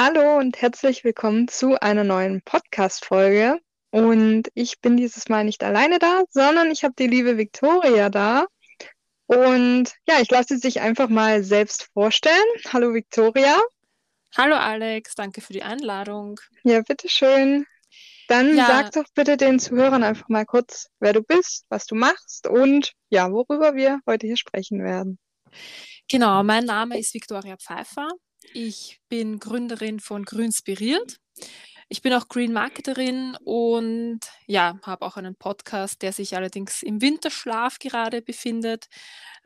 Hallo und herzlich willkommen zu einer neuen Podcast-Folge. Und ich bin dieses Mal nicht alleine da, sondern ich habe die liebe Victoria da. Und ja, ich lasse sie sich einfach mal selbst vorstellen. Hallo Victoria. Hallo Alex, danke für die Einladung. Ja, bitteschön. Dann ja. sag doch bitte den Zuhörern einfach mal kurz, wer du bist, was du machst und ja, worüber wir heute hier sprechen werden. Genau, mein Name ist Victoria Pfeiffer. Ich bin Gründerin von Grünspiriert. Ich bin auch Green Marketerin und ja, habe auch einen Podcast, der sich allerdings im Winterschlaf gerade befindet.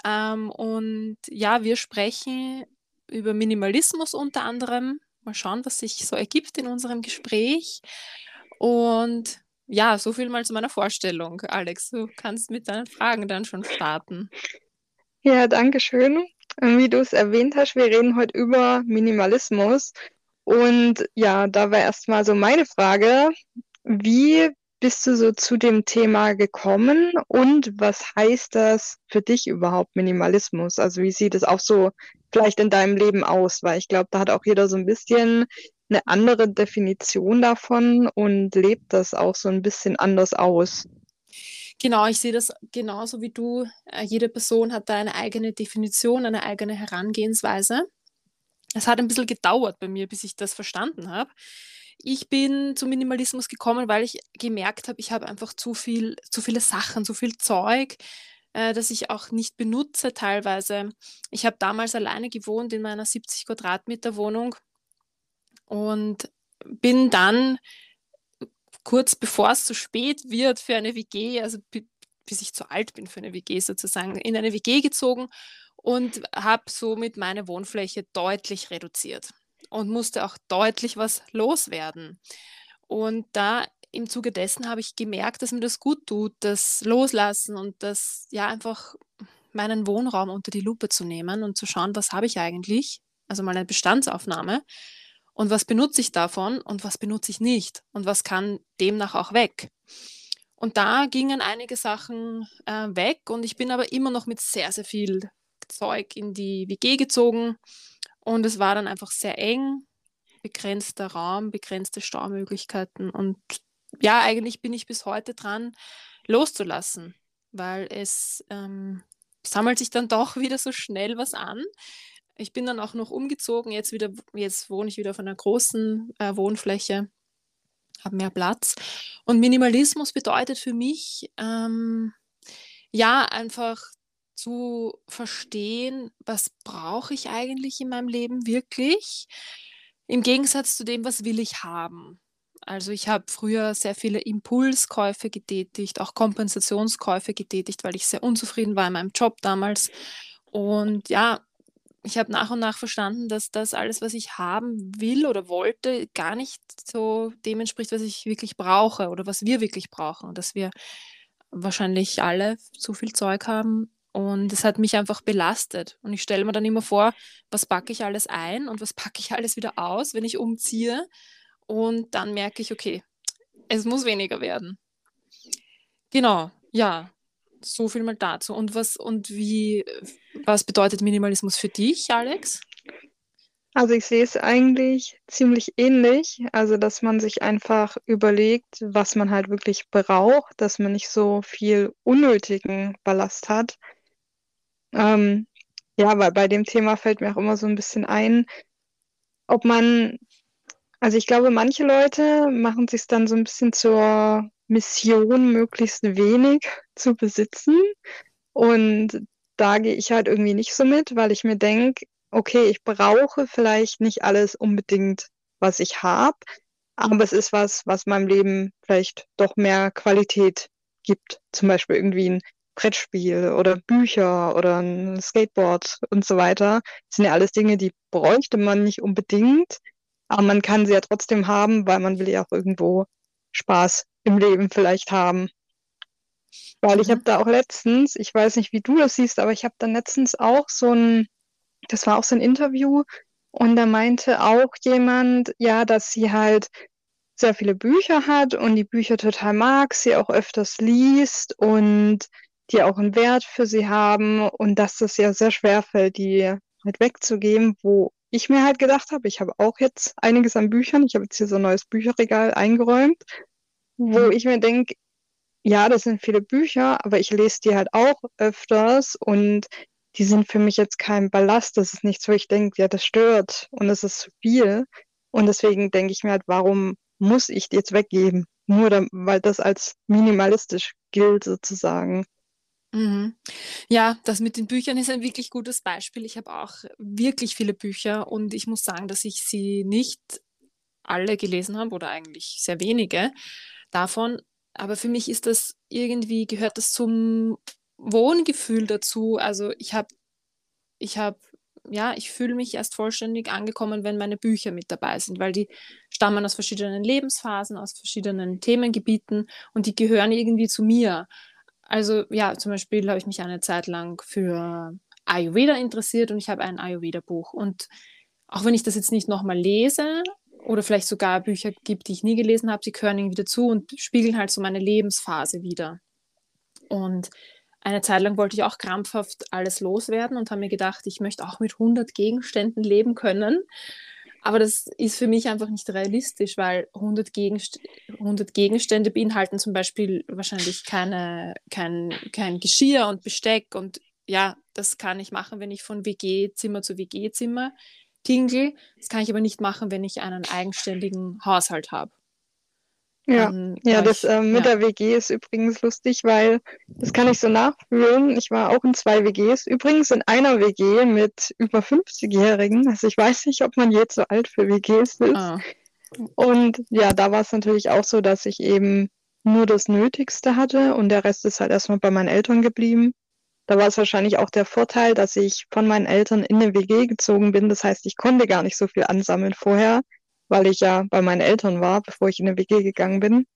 Ähm, und ja, wir sprechen über Minimalismus unter anderem. Mal schauen, was sich so ergibt in unserem Gespräch. Und ja, so viel mal zu meiner Vorstellung. Alex, du kannst mit deinen Fragen dann schon starten. Ja, danke schön. Wie du es erwähnt hast, wir reden heute über Minimalismus. Und ja, da war erstmal so meine Frage, wie bist du so zu dem Thema gekommen und was heißt das für dich überhaupt Minimalismus? Also wie sieht es auch so vielleicht in deinem Leben aus? Weil ich glaube, da hat auch jeder so ein bisschen eine andere Definition davon und lebt das auch so ein bisschen anders aus. Genau, ich sehe das genauso wie du. Äh, jede Person hat da eine eigene Definition, eine eigene Herangehensweise. Es hat ein bisschen gedauert bei mir, bis ich das verstanden habe. Ich bin zum Minimalismus gekommen, weil ich gemerkt habe, ich habe einfach zu viel, zu viele Sachen, zu viel Zeug, äh, das ich auch nicht benutze teilweise. Ich habe damals alleine gewohnt in meiner 70 Quadratmeter Wohnung und bin dann kurz bevor es zu spät wird für eine WG, also bis ich zu alt bin für eine WG sozusagen, in eine WG gezogen und habe somit meine Wohnfläche deutlich reduziert und musste auch deutlich was loswerden. Und da im Zuge dessen habe ich gemerkt, dass mir das gut tut, das Loslassen und das ja einfach meinen Wohnraum unter die Lupe zu nehmen und zu schauen, was habe ich eigentlich, also mal eine Bestandsaufnahme und was benutze ich davon und was benutze ich nicht und was kann demnach auch weg. Und da gingen einige Sachen äh, weg und ich bin aber immer noch mit sehr, sehr viel Zeug in die WG gezogen und es war dann einfach sehr eng, begrenzter Raum, begrenzte Staumöglichkeiten und ja, eigentlich bin ich bis heute dran, loszulassen, weil es ähm, sammelt sich dann doch wieder so schnell was an. Ich bin dann auch noch umgezogen. Jetzt wieder, jetzt wohne ich wieder auf einer großen äh, Wohnfläche, habe mehr Platz. Und Minimalismus bedeutet für mich, ähm, ja, einfach zu verstehen, was brauche ich eigentlich in meinem Leben wirklich, im Gegensatz zu dem, was will ich haben. Also ich habe früher sehr viele Impulskäufe getätigt, auch Kompensationskäufe getätigt, weil ich sehr unzufrieden war in meinem Job damals. Und ja, ich habe nach und nach verstanden, dass das alles, was ich haben will oder wollte, gar nicht so dem entspricht, was ich wirklich brauche oder was wir wirklich brauchen. Dass wir wahrscheinlich alle zu viel Zeug haben. Und es hat mich einfach belastet. Und ich stelle mir dann immer vor, was packe ich alles ein und was packe ich alles wieder aus, wenn ich umziehe. Und dann merke ich, okay, es muss weniger werden. Genau, ja so viel mal dazu. Und was und wie, was bedeutet Minimalismus für dich, Alex? Also ich sehe es eigentlich ziemlich ähnlich, also dass man sich einfach überlegt, was man halt wirklich braucht, dass man nicht so viel unnötigen Ballast hat. Ähm, ja, weil bei dem Thema fällt mir auch immer so ein bisschen ein, ob man, also ich glaube, manche Leute machen sich dann so ein bisschen zur Mission, möglichst wenig zu besitzen. Und da gehe ich halt irgendwie nicht so mit, weil ich mir denke, okay, ich brauche vielleicht nicht alles unbedingt, was ich habe, aber es ist was, was meinem Leben vielleicht doch mehr Qualität gibt. Zum Beispiel irgendwie ein Brettspiel oder Bücher oder ein Skateboard und so weiter. Das sind ja alles Dinge, die bräuchte man nicht unbedingt, aber man kann sie ja trotzdem haben, weil man will ja auch irgendwo Spaß im Leben vielleicht haben. Weil ich mhm. habe da auch letztens, ich weiß nicht, wie du das siehst, aber ich habe dann letztens auch so ein, das war auch so ein Interview und da meinte auch jemand, ja, dass sie halt sehr viele Bücher hat und die Bücher total mag, sie auch öfters liest und die auch einen Wert für sie haben und dass das ja sehr schwer fällt, die halt wegzugeben, wo ich mir halt gedacht habe, ich habe auch jetzt einiges an Büchern. Ich habe jetzt hier so ein neues Bücherregal eingeräumt, wo ich mir denke, ja, das sind viele Bücher, aber ich lese die halt auch öfters und die sind für mich jetzt kein Ballast. Das ist nichts, wo ich denke, ja, das stört und es ist zu viel. Und deswegen denke ich mir halt, warum muss ich die jetzt weggeben? Nur da, weil das als minimalistisch gilt, sozusagen. Mhm. Ja, das mit den Büchern ist ein wirklich gutes Beispiel. Ich habe auch wirklich viele Bücher und ich muss sagen, dass ich sie nicht alle gelesen habe oder eigentlich sehr wenige davon. Aber für mich ist das irgendwie, gehört das zum Wohngefühl dazu. Also ich habe, ich habe, ja, ich fühle mich erst vollständig angekommen, wenn meine Bücher mit dabei sind, weil die stammen aus verschiedenen Lebensphasen, aus verschiedenen Themengebieten und die gehören irgendwie zu mir. Also ja, zum Beispiel habe ich mich eine Zeit lang für Ayurveda interessiert und ich habe ein Ayurveda-Buch. Und auch wenn ich das jetzt nicht nochmal lese oder vielleicht sogar Bücher gibt, die ich nie gelesen habe, sie gehören irgendwie dazu und spiegeln halt so meine Lebensphase wieder. Und eine Zeit lang wollte ich auch krampfhaft alles loswerden und habe mir gedacht, ich möchte auch mit 100 Gegenständen leben können. Aber das ist für mich einfach nicht realistisch, weil 100, Gegenst 100 Gegenstände beinhalten zum Beispiel wahrscheinlich keine, kein, kein Geschirr und Besteck. Und ja, das kann ich machen, wenn ich von WG-Zimmer zu WG-Zimmer tingle. Das kann ich aber nicht machen, wenn ich einen eigenständigen Haushalt habe. Ja, Dann ja, das äh, mit ja. der WG ist übrigens lustig, weil das kann ich so nachfühlen. Ich war auch in zwei WGs. Übrigens in einer WG mit über 50-Jährigen. Also ich weiß nicht, ob man jetzt so alt für WGs ist. Ah, Und ja, da war es natürlich auch so, dass ich eben nur das Nötigste hatte und der Rest ist halt erstmal bei meinen Eltern geblieben. Da war es wahrscheinlich auch der Vorteil, dass ich von meinen Eltern in eine WG gezogen bin. Das heißt, ich konnte gar nicht so viel ansammeln vorher, weil ich ja bei meinen Eltern war, bevor ich in eine WG gegangen bin.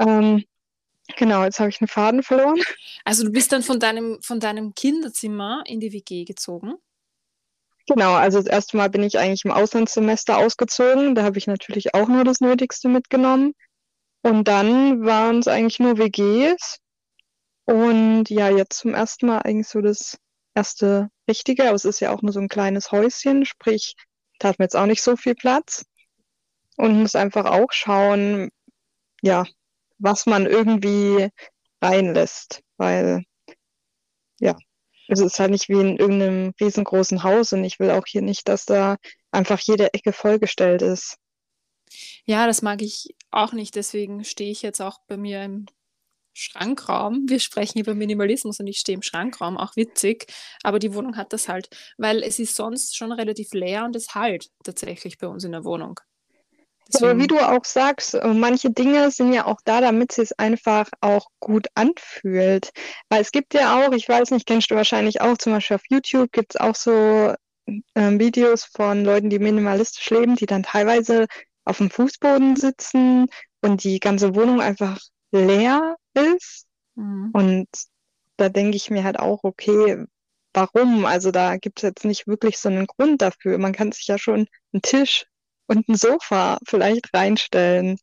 Ähm, genau, jetzt habe ich einen Faden verloren. Also du bist dann von deinem, von deinem Kinderzimmer in die WG gezogen? Genau, also das erste Mal bin ich eigentlich im Auslandssemester ausgezogen. Da habe ich natürlich auch nur das Nötigste mitgenommen. Und dann waren es eigentlich nur WGs. Und ja, jetzt zum ersten Mal eigentlich so das erste Richtige. Aber es ist ja auch nur so ein kleines Häuschen, sprich, da hat man jetzt auch nicht so viel Platz. Und muss einfach auch schauen, ja, was man irgendwie reinlässt. Weil, ja, es ist halt nicht wie in irgendeinem riesengroßen Haus und ich will auch hier nicht, dass da einfach jede Ecke vollgestellt ist. Ja, das mag ich auch nicht. Deswegen stehe ich jetzt auch bei mir im Schrankraum. Wir sprechen über Minimalismus und ich stehe im Schrankraum, auch witzig. Aber die Wohnung hat das halt, weil es ist sonst schon relativ leer und es halt tatsächlich bei uns in der Wohnung. Aber wie Deswegen, du auch sagst, äh, manche Dinge sind ja auch da, damit sie es einfach auch gut anfühlt. Weil es gibt ja auch, ich weiß nicht, kennst du wahrscheinlich auch, zum Beispiel auf YouTube gibt es auch so ähm, Videos von Leuten, die minimalistisch leben, die dann teilweise auf dem Fußboden sitzen und die ganze Wohnung einfach leer ist. mhm. Und da denke ich mir halt auch, okay, warum? Also da gibt es jetzt nicht wirklich so einen Grund dafür. Man kann sich ja schon einen Tisch und ein Sofa vielleicht reinstellen.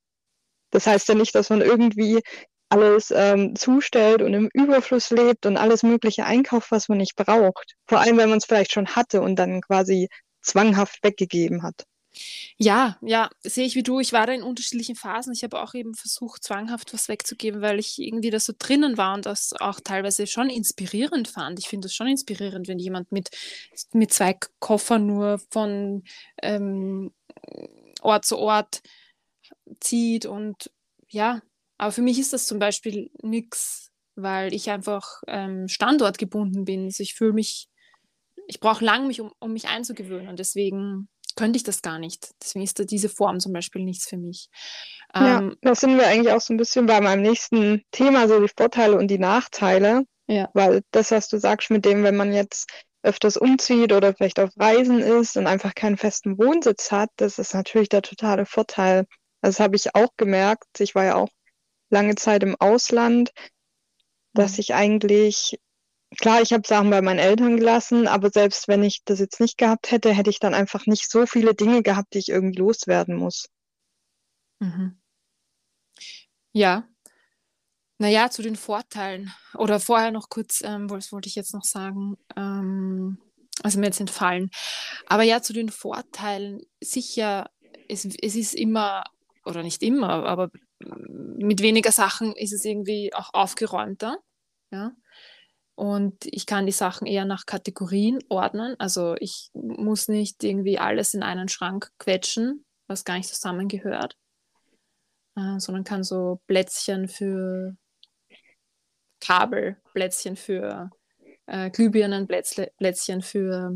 Das heißt ja nicht, dass man irgendwie alles ähm, zustellt und im Überfluss lebt und alles Mögliche einkauft, was man nicht braucht. Vor allem, wenn man es vielleicht schon hatte und dann quasi zwanghaft weggegeben hat. Ja, ja, sehe ich wie du. Ich war da in unterschiedlichen Phasen. Ich habe auch eben versucht, zwanghaft was wegzugeben, weil ich irgendwie da so drinnen war und das auch teilweise schon inspirierend fand. Ich finde das schon inspirierend, wenn jemand mit, mit zwei Koffern nur von ähm, Ort zu Ort zieht und ja, aber für mich ist das zum Beispiel nichts, weil ich einfach ähm, standortgebunden bin. Also ich fühle mich, ich brauche lang, mich, um, um mich einzugewöhnen und deswegen könnte ich das gar nicht. Deswegen ist da diese Form zum Beispiel nichts für mich. Ja, Ähm, da sind wir eigentlich auch so ein bisschen bei meinem nächsten Thema, so die Vorteile und die Nachteile. ja. Weil das, was du sagst, mit dem, wenn man jetzt öfters umzieht oder vielleicht auf Reisen ist und einfach keinen festen Wohnsitz hat, das ist natürlich der totale Vorteil. Das habe ich auch gemerkt. Ich war ja auch lange Zeit im Ausland, dass Mhm. ich eigentlich, klar, ich habe Sachen bei meinen Eltern gelassen, aber selbst wenn ich das jetzt nicht gehabt hätte, hätte ich dann einfach nicht so viele Dinge gehabt, die ich irgendwie loswerden muss. Mhm. Ja, naja, zu den Vorteilen. Oder vorher noch kurz, ähm, was wollte ich jetzt noch sagen? Ähm, also mir jetzt entfallen. Aber ja, zu den Vorteilen, sicher, es, es ist immer, oder nicht immer, aber mit weniger Sachen ist es irgendwie auch aufgeräumter. Ja. Und ich kann die Sachen eher nach Kategorien ordnen. Also ich muss nicht irgendwie alles in einen Schrank quetschen, was gar nicht zusammengehört, äh, sondern kann so Plätzchen für Kabel, Plätzchen für äh, Glühbirnen, Plätzchen für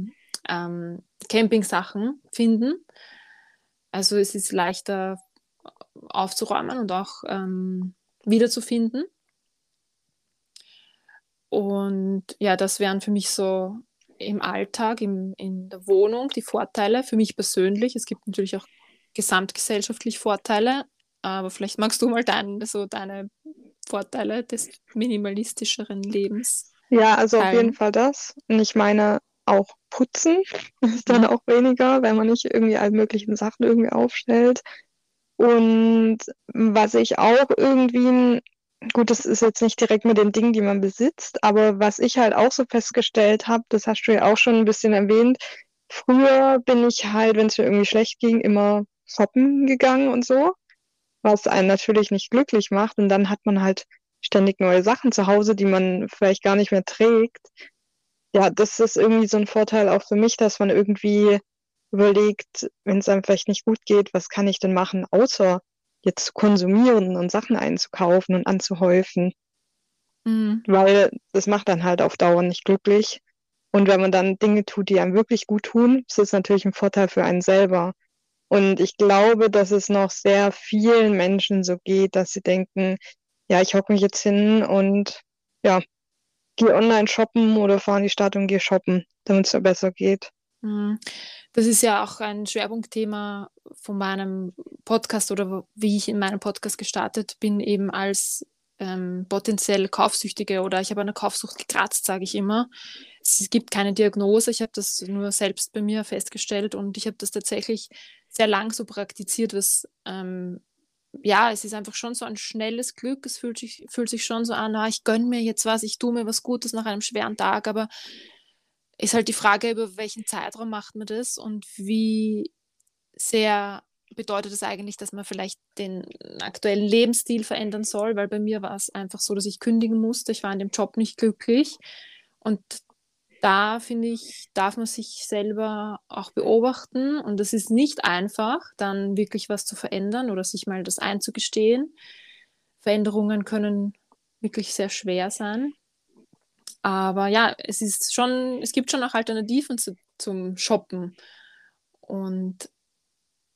ähm, Campingsachen finden. Also es ist leichter aufzuräumen und auch ähm, wiederzufinden. Und ja, das wären für mich so im Alltag, im, in der Wohnung die Vorteile für mich persönlich. Es gibt natürlich auch gesamtgesellschaftlich Vorteile, aber vielleicht magst du mal dein, so deine Vorteile des minimalistischeren Lebens. Ja, also teilen. auf jeden Fall das. Und ich meine auch putzen ist dann auch weniger, wenn man nicht irgendwie all möglichen Sachen irgendwie aufstellt. Und was ich auch irgendwie, gut, das ist jetzt nicht direkt mit den Dingen, die man besitzt, aber was ich halt auch so festgestellt habe, das hast du ja auch schon ein bisschen erwähnt, früher bin ich halt, wenn es mir irgendwie schlecht ging, immer shoppen gegangen und so, was einen natürlich nicht glücklich macht. Und dann hat man halt ständig neue Sachen zu Hause, die man vielleicht gar nicht mehr trägt. Ja, das ist irgendwie so ein Vorteil auch für mich, dass man irgendwie überlegt, wenn es einem vielleicht nicht gut geht, was kann ich denn machen, außer jetzt zu konsumieren und Sachen einzukaufen und anzuhäufen. Mhm. Weil das macht dann halt auf Dauer nicht glücklich. Und wenn man dann Dinge tut, die einem wirklich gut tun, ist es natürlich ein Vorteil für einen selber. Und ich glaube, dass es noch sehr vielen Menschen so geht, dass sie denken, ja, ich hocke mich jetzt hin und ja, gehe online shoppen oder fahre in die Stadt und gehe shoppen, damit es mir besser geht. Mhm. Das ist ja auch ein Schwerpunktthema von meinem Podcast oder wie ich in meinem Podcast gestartet bin, eben als ähm, potenziell Kaufsüchtige oder ich habe eine Kaufsucht gekratzt, sage ich immer. Es gibt keine Diagnose, ich habe das nur selbst bei mir festgestellt und ich habe das tatsächlich sehr lang so praktiziert, was ähm, ja, es ist einfach schon so ein schnelles Glück. Es fühlt sich, fühlt sich schon so an, ah, ich gönne mir jetzt was, ich tue mir was Gutes nach einem schweren Tag, aber ist halt die Frage, über welchen Zeitraum macht man das und wie sehr bedeutet das eigentlich, dass man vielleicht den aktuellen Lebensstil verändern soll, weil bei mir war es einfach so, dass ich kündigen musste. Ich war in dem Job nicht glücklich und da finde ich, darf man sich selber auch beobachten und es ist nicht einfach, dann wirklich was zu verändern oder sich mal das einzugestehen. Veränderungen können wirklich sehr schwer sein. Aber ja, es ist schon, es gibt schon auch Alternativen zu, zum Shoppen. Und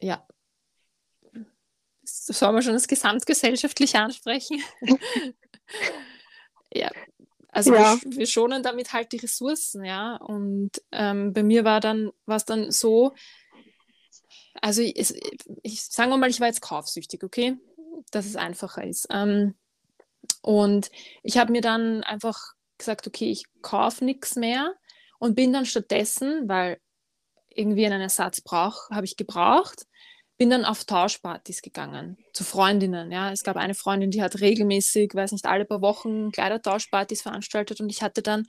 ja, soll man schon das gesamtgesellschaftliche ansprechen? ja, also ja. Wir, wir, schonen damit halt die Ressourcen, ja. Und ähm, bei mir war dann, war es dann so, also ich, ich sagen wir mal, ich war jetzt kaufsüchtig, okay? Dass es einfacher ist. Ähm, und ich habe mir dann einfach gesagt, okay, ich kaufe nichts mehr und bin dann stattdessen, weil irgendwie einen Ersatz brauch, habe ich gebraucht, bin dann auf Tauschpartys gegangen, zu Freundinnen. Ja. Es gab eine Freundin, die hat regelmäßig, weiß nicht, alle paar Wochen Kleidertauschpartys veranstaltet und ich hatte dann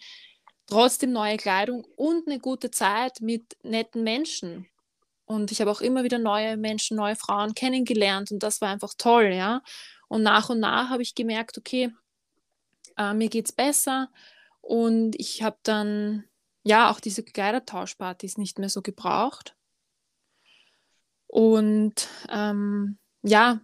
trotzdem neue Kleidung und eine gute Zeit mit netten Menschen. Und ich habe auch immer wieder neue Menschen, neue Frauen kennengelernt und das war einfach toll, ja. Und nach und nach habe ich gemerkt, okay, äh, mir geht es besser. Und ich habe dann ja auch diese Kleidertauschpartys nicht mehr so gebraucht. Und ähm, ja,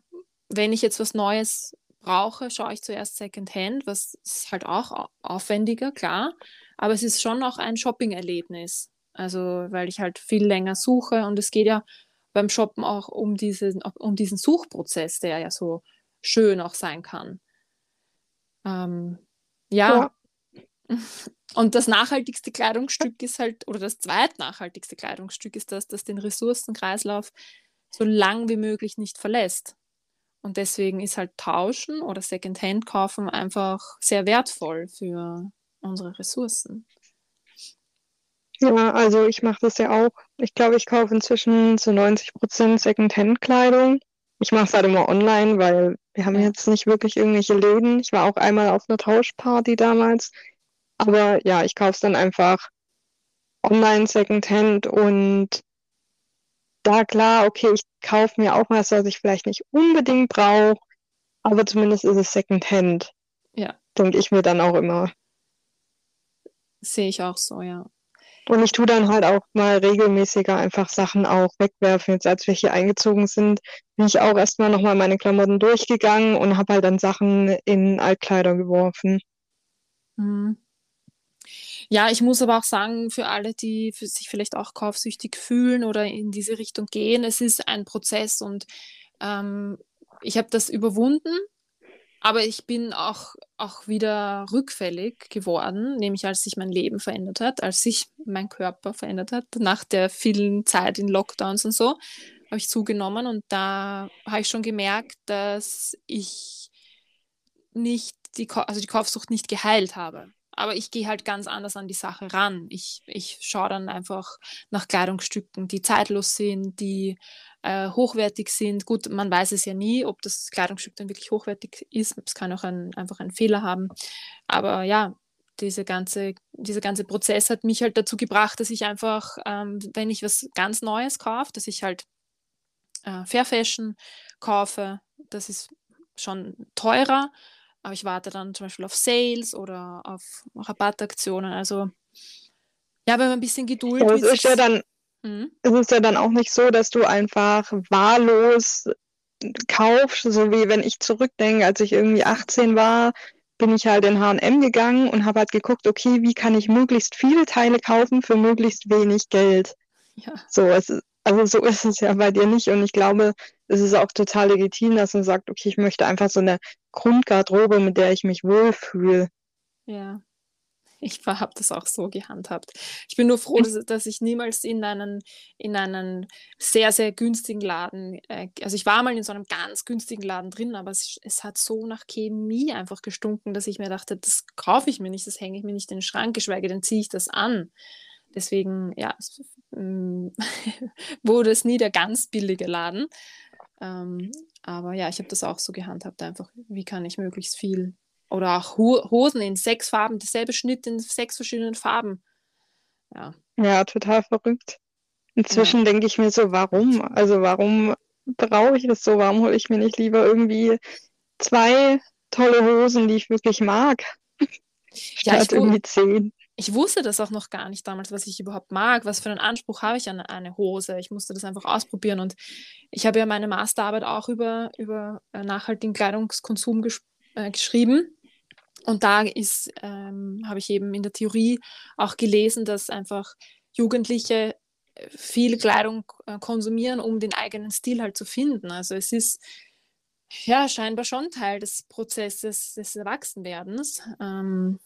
wenn ich jetzt was Neues brauche, schaue ich zuerst Secondhand, was ist halt auch aufwendiger, klar. Aber es ist schon auch ein Shopping-Erlebnis. Also, weil ich halt viel länger suche und es geht ja beim Shoppen auch um diesen, um diesen Suchprozess, der ja so schön auch sein kann. Ähm, ja. ja. Und das nachhaltigste Kleidungsstück ist halt, oder das zweitnachhaltigste Kleidungsstück ist das, das den Ressourcenkreislauf so lang wie möglich nicht verlässt. Und deswegen ist halt Tauschen oder Secondhand kaufen einfach sehr wertvoll für unsere Ressourcen. Ja, also ich mache das ja auch. Ich glaube, ich kaufe inzwischen zu 90 Prozent Secondhand-Kleidung. Ich mache es halt immer online, weil wir haben ja. jetzt nicht wirklich irgendwelche Läden. Ich war auch einmal auf einer Tauschparty damals. Aber ja, ich kaufe es dann einfach online Secondhand und da klar, okay, ich kaufe mir auch was, was ich vielleicht nicht unbedingt brauche, aber zumindest ist es Secondhand. Ja. Denke ich mir dann auch immer. Sehe ich auch so, ja. Und ich tue dann halt auch mal regelmäßiger einfach Sachen auch wegwerfen. Jetzt als wir hier eingezogen sind, bin ich auch erstmal nochmal meine Klamotten durchgegangen und habe halt dann Sachen in Altkleider geworfen. Mhm. Ja, ich muss aber auch sagen, für alle, die für sich vielleicht auch kaufsüchtig fühlen oder in diese Richtung gehen, es ist ein Prozess und ähm, ich habe das überwunden, aber ich bin auch, auch wieder rückfällig geworden, nämlich als sich mein Leben verändert hat, als sich mein Körper verändert hat, nach der vielen Zeit in Lockdowns und so, habe ich zugenommen und da habe ich schon gemerkt, dass ich nicht die, also die Kaufsucht nicht geheilt habe. Aber ich gehe halt ganz anders an die Sache ran. Ich, ich schaue dann einfach nach Kleidungsstücken, die zeitlos sind, die äh, hochwertig sind. Gut, man weiß es ja nie, ob das Kleidungsstück dann wirklich hochwertig ist. Es kann auch ein, einfach einen Fehler haben. Aber ja, diese ganze, dieser ganze Prozess hat mich halt dazu gebracht, dass ich einfach, ähm, wenn ich was ganz Neues kaufe, dass ich halt äh, Fair Fashion kaufe. Das ist schon teurer, aber ich warte dann zum Beispiel auf Sales oder auf Rabattaktionen. Also ja, wenn man ein bisschen Geduld ja, es ist ja dann mhm. es ist ja dann auch nicht so, dass du einfach wahllos kaufst, so wie wenn ich zurückdenke, als ich irgendwie 18 war, bin ich halt in H&M gegangen und habe halt geguckt, okay, wie kann ich möglichst viele Teile kaufen für möglichst wenig Geld. Ja. So, es ist, also so ist es ja bei dir nicht und ich glaube, es ist auch total legitim, dass man sagt, okay, ich möchte einfach so eine Grundgarderobe, mit der ich mich wohlfühle. Ja, ich habe das auch so gehandhabt. Ich bin nur froh, dass, dass, ich niemals in einen, in einen sehr, sehr günstigen Laden, äh, also ich war mal in so einem ganz günstigen Laden drin, aber es, es hat so nach Chemie einfach gestunken, dass ich mir dachte, das kaufe ich mir nicht, das hänge ich mir nicht in den Schrank, geschweige denn ziehe ich das an. Deswegen, ja, es, wurde es nie der ganz billige Laden. Ähm, aber ja, ich habe das auch so gehandhabt, einfach, wie kann ich möglichst viel. Oder auch Hosen in sechs Farben, dasselbe Schnitt in sechs verschiedenen Farben. Ja. Ja, total verrückt. Inzwischen ja. denke ich mir so, warum? Also warum brauche ich das so? Warum hole ich mir nicht lieber irgendwie zwei tolle Hosen, die ich wirklich mag? Ja, Statt irgendwie zehn ich wusste das auch noch gar nicht damals, was ich überhaupt mag, was für einen Anspruch habe ich an eine Hose. Ich musste das einfach ausprobieren und ich habe ja meine Masterarbeit auch über, über äh, nachhaltigen Kleidungskonsum gesch äh, geschrieben. Und da ist, ähm, habe ich eben in der Theorie auch gelesen, dass einfach Jugendliche äh, viel Kleidung äh, konsumieren, um den eigenen Stil halt zu finden. Also es ist ja scheinbar schon Teil des Prozesses des Erwachsenwerdens. Ähm,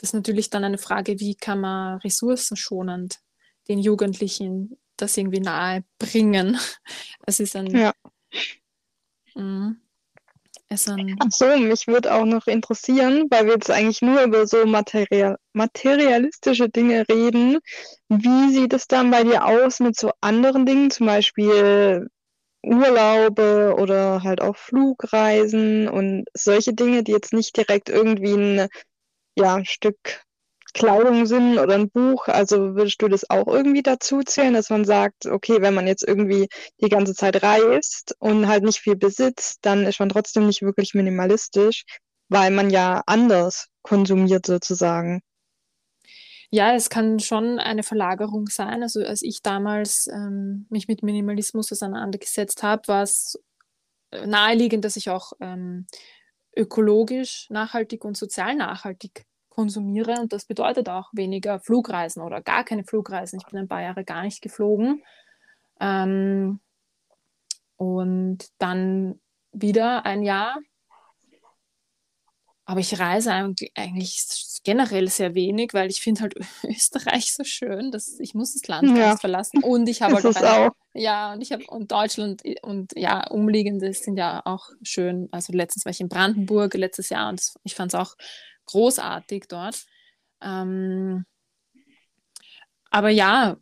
das ist natürlich dann eine Frage, wie kann man ressourcenschonend den Jugendlichen das irgendwie nahe bringen. Es ist ein. Ja. Mh, es ein Ach so, mich würde auch noch interessieren, weil wir jetzt eigentlich nur über so material, materialistische Dinge reden. Wie sieht es dann bei dir aus mit so anderen Dingen, zum Beispiel Urlaube oder halt auch Flugreisen und solche Dinge, die jetzt nicht direkt irgendwie ein ja, Stück Kleidung sind oder ein Buch. Also würdest du das auch irgendwie dazu zählen, dass man sagt, okay, wenn man jetzt irgendwie die ganze Zeit reist und halt nicht viel besitzt, dann ist man trotzdem nicht wirklich minimalistisch, weil man ja anders konsumiert sozusagen. Ja, es kann schon eine Verlagerung sein. Also als ich damals ähm, mich mit Minimalismus auseinandergesetzt habe, war es naheliegend, dass ich auch ähm, ökologisch nachhaltig und sozial nachhaltig konsumiere. Und das bedeutet auch weniger Flugreisen oder gar keine Flugreisen. Ich bin ein paar Jahre gar nicht geflogen. Ähm, und dann wieder ein Jahr. Aber ich reise eigentlich generell sehr wenig, weil ich finde halt Österreich so schön, dass ich muss das Land ja. verlassen. Und ich habe halt ja und ich habe und Deutschland und ja umliegende sind ja auch schön. Also letztens war ich in Brandenburg letztes Jahr und ich fand es auch großartig dort. Ähm, aber ja,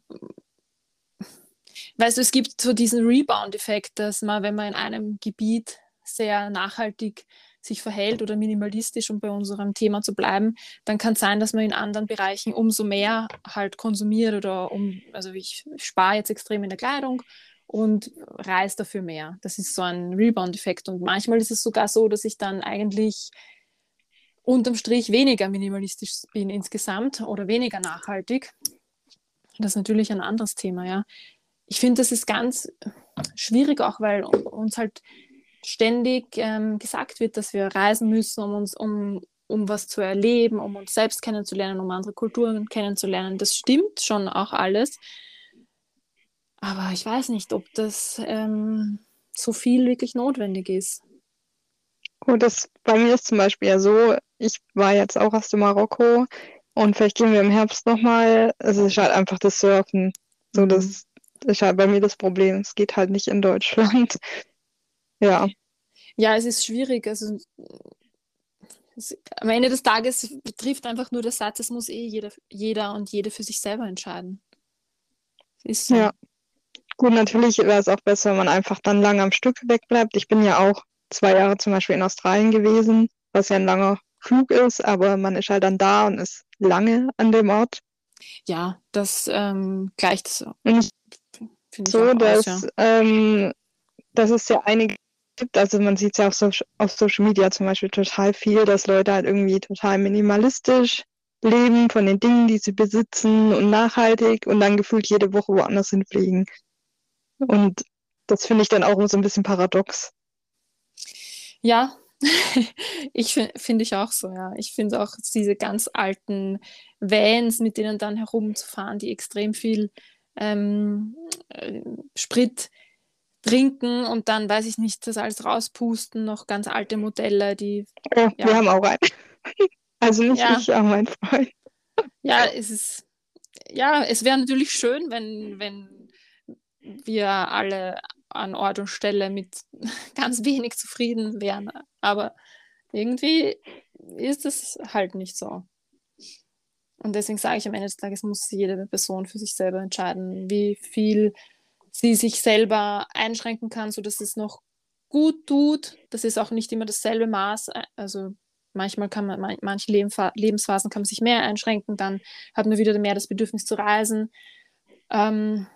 weißt du, es gibt so diesen Rebound-Effekt, dass man, wenn man in einem Gebiet sehr nachhaltig sich verhält oder minimalistisch, um bei unserem Thema zu bleiben, dann kann es sein, dass man in anderen Bereichen umso mehr halt konsumiert oder um, also ich spare jetzt extrem in der Kleidung und reise dafür mehr. Das ist so ein Rebound-Effekt. Und manchmal ist es sogar so, dass ich dann eigentlich unterm Strich weniger minimalistisch bin insgesamt oder weniger nachhaltig. Das ist natürlich ein anderes Thema, ja. Ich finde, das ist ganz schwierig auch, weil uns halt ständig ähm, gesagt wird, dass wir reisen müssen, um uns, um, um was zu erleben, um uns selbst kennenzulernen, um andere Kulturen kennenzulernen. Das stimmt schon auch alles. Aber ich weiß nicht, ob das ähm, so viel wirklich notwendig ist. Oh, das bei mir ist zum Beispiel ja so, ich war jetzt auch erst in Marokko und vielleicht gehen wir im Herbst nochmal. Also es ist halt einfach das Surfen. So, mhm. das ist halt bei mir das Problem. Es geht halt nicht in Deutschland. Ja. Ja, es ist schwierig. Also es, am Ende des Tages betrifft einfach nur der Satz, es muss eh jeder, jeder und jede für sich selber entscheiden. Ist so. Ja. Gut, natürlich wäre es auch besser, wenn man einfach dann lange am Stück wegbleibt. Ich bin ja auch zwei Jahre zum Beispiel in Australien gewesen, was ja ein langer Flug ist, aber man ist halt dann da und ist lange an dem Ort. Ja, das ähm, gleicht so. so, dass, aus, ja. ähm, dass es ja einige gibt, also man sieht es ja auf, so auf Social Media zum Beispiel total viel, dass Leute halt irgendwie total minimalistisch leben von den Dingen, die sie besitzen und nachhaltig und dann gefühlt jede Woche woanders hinfliegen. Und das finde ich dann auch so ein bisschen paradox. Ja, ich finde find ich auch so, ja. Ich finde auch diese ganz alten Vans, mit denen dann herumzufahren, die extrem viel ähm, äh, Sprit trinken und dann, weiß ich nicht, das alles rauspusten, noch ganz alte Modelle, die. Ja, ja. wir haben auch einen. Also nicht ja. ich, aber mein Freund. Ja, es ist, ja, es wäre natürlich schön, wenn, wenn wir alle an Ort und Stelle mit ganz wenig zufrieden wären. Aber irgendwie ist es halt nicht so. Und deswegen sage ich am Ende des Tages, muss jede Person für sich selber entscheiden, wie viel sie sich selber einschränken kann, sodass es noch gut tut. Das ist auch nicht immer dasselbe Maß. Also manchmal kann man, manche Lebensphasen kann man sich mehr einschränken, dann hat man wieder mehr das Bedürfnis zu reisen, ähm,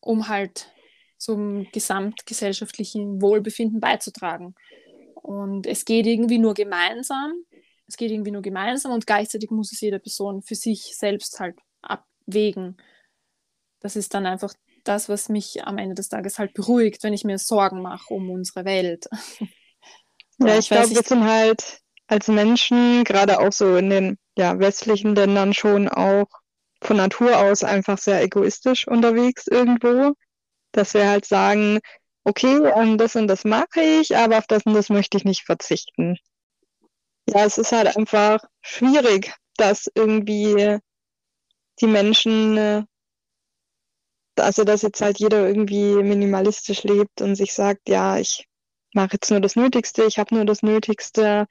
um halt zum gesamtgesellschaftlichen Wohlbefinden beizutragen. Und es geht irgendwie nur gemeinsam. Es geht irgendwie nur gemeinsam und gleichzeitig muss es jede Person für sich selbst halt abwägen. Das ist dann einfach das, was mich am Ende des Tages halt beruhigt, wenn ich mir Sorgen mache um unsere Welt. ja, ich, glaube, wir sind halt als Menschen, gerade auch so in den ja, westlichen Ländern schon auch von Natur aus einfach sehr egoistisch unterwegs irgendwo. Dass wir halt sagen, okay, ähm, das und das mag ich, aber auf das und das möchte ich nicht verzichten. Ja, es ist halt einfach schwierig, dass irgendwie die Menschen äh, also dass jetzt halt jeder irgendwie minimalistisch lebt und sich sagt, ja, ich mache jetzt nur das Nötigste, ich habe nur das Nötigste.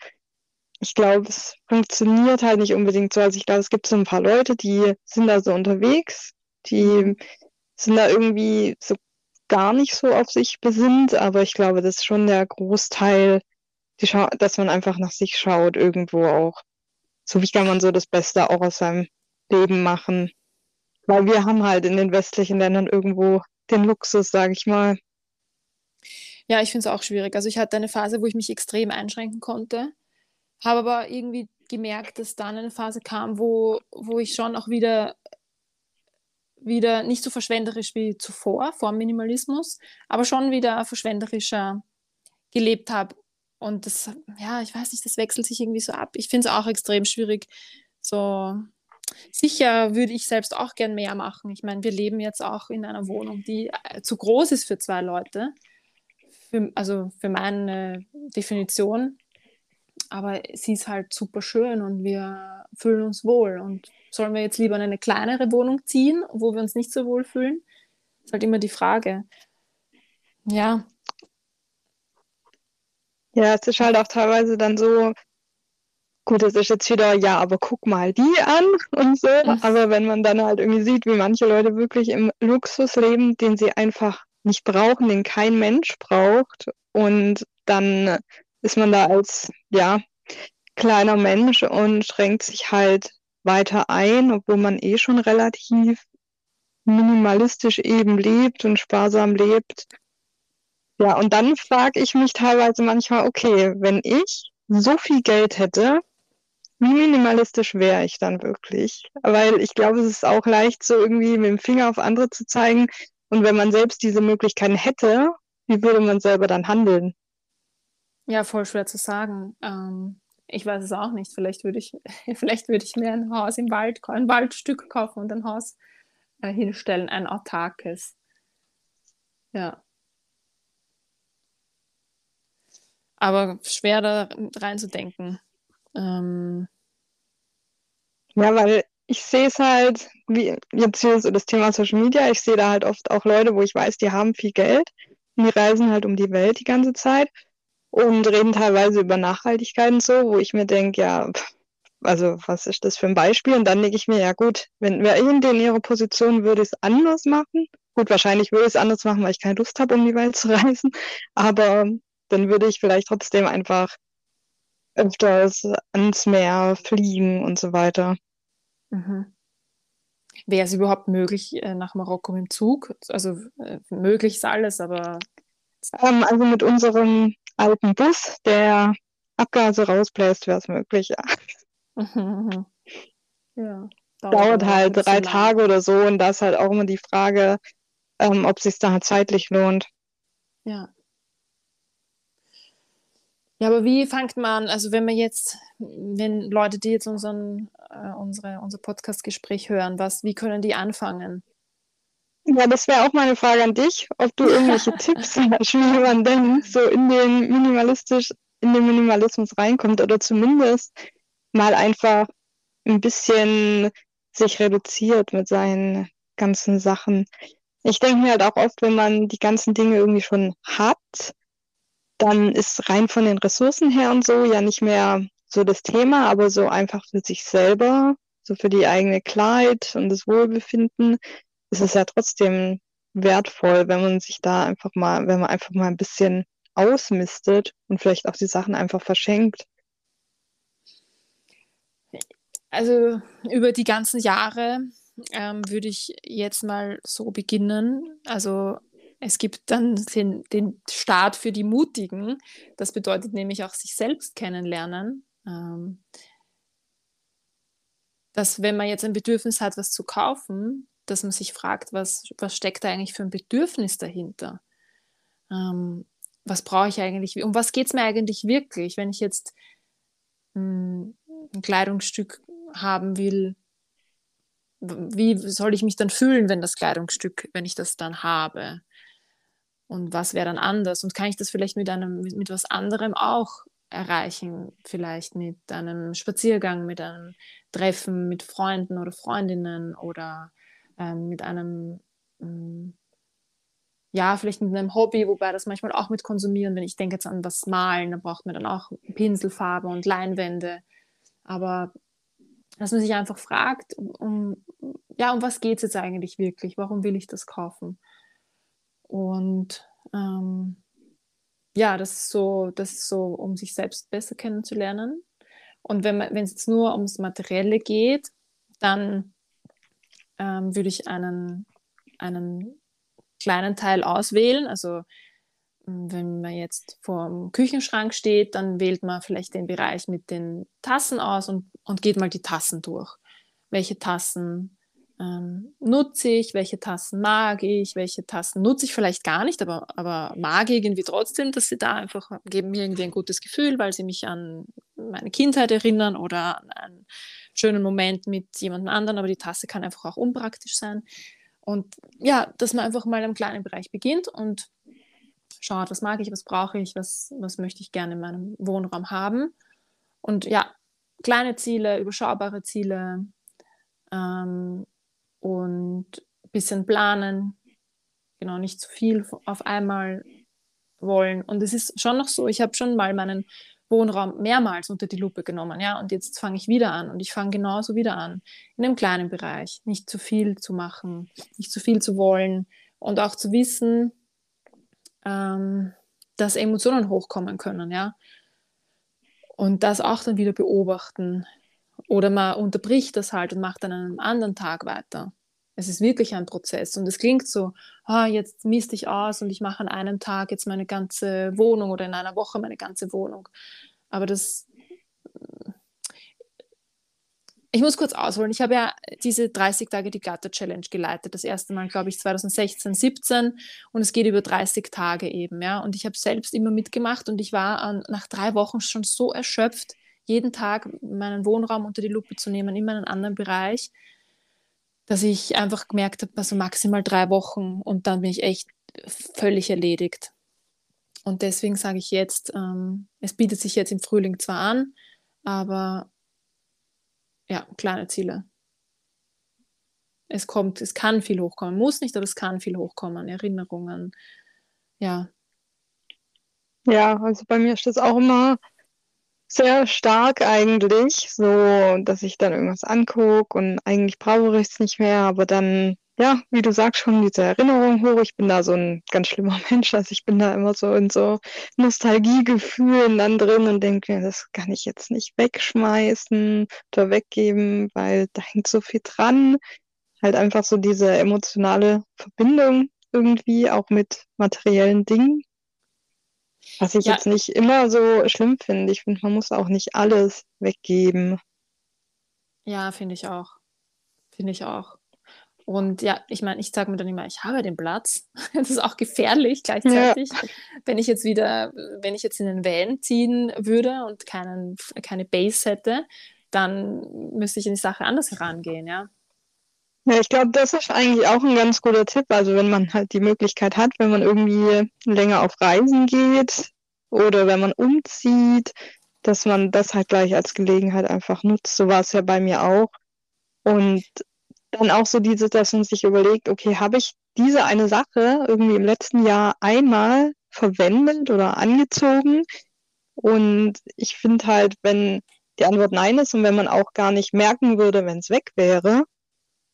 Ich glaube, es funktioniert halt nicht unbedingt so. Also ich glaube, es gibt so ein paar Leute, die sind da so unterwegs, die mhm. sind da irgendwie so gar nicht so auf sich besinnt, aber ich glaube, das ist schon der Großteil, dass man einfach nach sich schaut, irgendwo auch. So wie kann man so das Beste auch aus seinem Leben machen. Weil wir haben halt in den westlichen Ländern irgendwo den Luxus, sage ich mal. Ja, ich finde es auch schwierig. Also ich hatte eine Phase, wo ich mich extrem einschränken konnte, habe aber irgendwie gemerkt, dass dann eine Phase kam, wo, wo ich schon auch wieder, wieder nicht so verschwenderisch wie zuvor, vor Minimalismus, aber schon wieder verschwenderischer gelebt habe. Und das, ja, ich weiß nicht, das wechselt sich irgendwie so ab. Ich finde es auch extrem schwierig, so Sicher würde ich selbst auch gern mehr machen. Ich meine, wir leben jetzt auch in einer Wohnung, die äh, zu groß ist für zwei Leute. Für, also für meine Definition. Aber sie ist halt super schön und wir fühlen uns wohl. Und sollen wir jetzt lieber in eine kleinere Wohnung ziehen, wo wir uns nicht so wohl fühlen? Ist halt immer die Frage. Ja. Ja, es ist halt auch teilweise dann so, gut, das ist jetzt wieder, ja, aber guck mal die an und so. Aber wenn man dann halt irgendwie sieht, wie manche Leute wirklich im Luxus leben, den sie einfach nicht brauchen, den kein Mensch braucht und dann ist man da als, ja, kleiner Mensch und schränkt sich halt weiter ein, obwohl man eh schon relativ minimalistisch eben lebt und sparsam lebt. Ja, und dann frage ich mich teilweise manchmal, okay, wenn ich so viel Geld hätte, wie minimalistisch wäre ich dann wirklich? Weil ich glaube, es ist auch leicht, so irgendwie mit dem Finger auf andere zu zeigen. Und wenn man selbst diese Möglichkeiten hätte, wie würde man selber dann handeln? Ja, voll schwer zu sagen. Ähm, ich weiß es auch nicht. Vielleicht würde ich, vielleicht würde ich mir ein Haus im Wald, ein Waldstück kaufen und ein Haus äh, hinstellen, ein autarkes. Ja. Aber schwer da reinzudenken. Ähm, ja, weil ich sehe es halt, wie jetzt hier so das Thema Social Media, ich sehe da halt oft auch Leute, wo ich weiß, die haben viel Geld und die reisen halt um die Welt die ganze Zeit und reden teilweise über Nachhaltigkeit und so, wo ich mir denke, ja, also was ist das für ein Beispiel? Und dann denke ich mir, ja gut, wenn wer in ihrer Position würde es anders machen. Gut, wahrscheinlich würde ich es anders machen, weil ich keine Lust habe, um die Welt zu reisen. Aber dann würde ich vielleicht trotzdem einfach öfters ans Meer fliegen und so weiter. Mhm. Wäre es überhaupt möglich äh, nach Marokko mit dem Zug? Also äh, möglich ist alles, aber. Ähm, also mit unserem alten Bus, der Abgase rausbläst, wäre es möglich, ja. Ja. Dauert, dauert halt drei Tage oder so und da ist halt auch immer die Frage, ähm, ob es sich da halt zeitlich lohnt. Ja. Ja, aber wie fängt man, also wenn man jetzt, wenn Leute, die jetzt unseren, äh, unsere, unser Podcast-Gespräch hören, was, wie können die anfangen? Ja, das wäre auch meine Frage an dich, ob du irgendwelche Tipps hast, wie man denn so in den minimalistisch, in den Minimalismus reinkommt oder zumindest mal einfach ein bisschen sich reduziert mit seinen ganzen Sachen. Ich denke mir halt auch oft, wenn man die ganzen Dinge irgendwie schon hat, dann ist rein von den Ressourcen her und so ja nicht mehr so das Thema, aber so einfach für sich selber, so für die eigene Klarheit und das Wohlbefinden, ist es ja trotzdem wertvoll, wenn man sich da einfach mal, wenn man einfach mal ein bisschen ausmistet und vielleicht auch die Sachen einfach verschenkt. Also über die ganzen Jahre ähm, würde ich jetzt mal so beginnen. Also es gibt dann den, den Start für die Mutigen. Das bedeutet nämlich auch sich selbst kennenlernen. Ähm, dass wenn man jetzt ein Bedürfnis hat, was zu kaufen, dass man sich fragt, was, was steckt da eigentlich für ein Bedürfnis dahinter? Ähm, was brauche ich eigentlich? Um was geht es mir eigentlich wirklich, wenn ich jetzt mh, hm, ein Kleidungsstück haben will? Wie soll ich mich dann fühlen, wenn das Kleidungsstück, wenn ich das dann habe? Und was wäre dann anders? Und kann ich das vielleicht mit einem, mit, mit was anderem auch erreichen? Vielleicht mit einem Spaziergang, mit einem Treffen mit Freunden oder Freundinnen oder ähm, mit einem, ähm, ja, vielleicht mit einem Hobby, wobei das manchmal auch mit konsumieren, wenn ich denke jetzt an was malen, da braucht man dann auch Pinselfarbe und Leinwände. Aber dass man sich einfach fragt, um, ja, um was geht es jetzt eigentlich wirklich? Warum will ich das kaufen? Und ähm, ja, das ist so, das ist so, um sich selbst besser kennenzulernen. Und wenn es jetzt nur ums Materielle geht, dann ähm, würde ich einen, einen kleinen Teil auswählen. Also wenn man jetzt vor dem Küchenschrank steht, dann wählt man vielleicht den Bereich mit den Tassen aus und, und geht mal die Tassen durch. Welche Tassen ähm, nutze ich, welche Tassen mag ich, welche Tassen nutze ich vielleicht gar nicht, aber, aber mag irgendwie trotzdem, dass sie da einfach geben mir irgendwie ein gutes Gefühl, weil sie mich an meine Kindheit erinnern oder an einen schönen Moment mit jemand anderen, aber die Tasse kann einfach auch unpraktisch sein. Und ja, dass man einfach mal im kleinen Bereich beginnt und schaut, was mag ich, was brauche ich, was, was möchte ich gerne in meinem Wohnraum haben. Und ja, kleine Ziele, überschaubare Ziele, ähm, und ein bisschen planen, genau, nicht zu viel auf einmal wollen. Und es ist schon noch so, ich habe schon mal meinen Wohnraum mehrmals unter die Lupe genommen, ja, und jetzt fange ich wieder an und ich fange genauso wieder an, in einem kleinen Bereich, nicht zu viel zu machen, nicht zu viel zu wollen und auch zu wissen, ähm, dass Emotionen hochkommen können, ja. Und das auch dann wieder beobachten. Oder man unterbricht das halt und macht dann an einem anderen Tag weiter. Es ist wirklich ein Prozess und es klingt so, ah, jetzt misst ich aus und ich mache an einem Tag jetzt meine ganze Wohnung oder in einer Woche meine ganze Wohnung. Aber das, ich muss kurz ausholen. Ich habe ja diese 30 Tage die Gatter Challenge geleitet. Das erste Mal, glaube ich, 2016, 17 und es geht über 30 Tage eben, ja. Und ich habe selbst immer mitgemacht und ich war an, nach drei Wochen schon so erschöpft, jeden Tag meinen Wohnraum unter die Lupe zu nehmen, immer einen anderen Bereich, dass ich einfach gemerkt habe, also maximal drei Wochen und dann bin ich echt völlig erledigt. Und deswegen sage ich jetzt, ähm, es bietet sich jetzt im Frühling zwar an, aber ja, kleine Ziele. Es kommt, es kann viel hochkommen, muss nicht, aber es kann viel hochkommen, Erinnerungen, ja. Ja, also bei mir ist das auch immer sehr stark eigentlich, so dass ich dann irgendwas angucke und eigentlich brauche ich es nicht mehr, aber dann, ja, wie du sagst, schon diese Erinnerung hoch. Ich bin da so ein ganz schlimmer Mensch, also ich bin da immer so in so Nostalgiegefühlen dann drin und denke mir, das kann ich jetzt nicht wegschmeißen oder weggeben, weil da hängt so viel dran. Halt einfach so diese emotionale Verbindung irgendwie auch mit materiellen Dingen. Was ich Ja, jetzt nicht immer so schlimm finde. Ich finde, man muss auch nicht alles weggeben. ja, finde ich auch. Finde ich auch. Und ja, ich meine, ich sage mir dann immer, ich habe den Platz. Das ist auch gefährlich Ja, gleichzeitig. Wenn ich jetzt wieder, wenn ich jetzt in den Van ziehen würde und keinen, keine Base hätte, dann müsste ich in die Sache anders herangehen, ja. Ja, ich glaube, das ist eigentlich auch ein ganz guter Tipp. Also wenn man halt die Möglichkeit hat, wenn man irgendwie länger auf Reisen geht oder wenn man umzieht, dass man das halt gleich als Gelegenheit einfach nutzt. So war es ja bei mir auch. Und dann auch so diese, dass man sich überlegt, okay, habe ich diese eine Sache irgendwie im letzten Jahr einmal verwendet oder angezogen? Und ich finde halt, wenn die Antwort nein ist und wenn man auch gar nicht merken würde, wenn es weg wäre,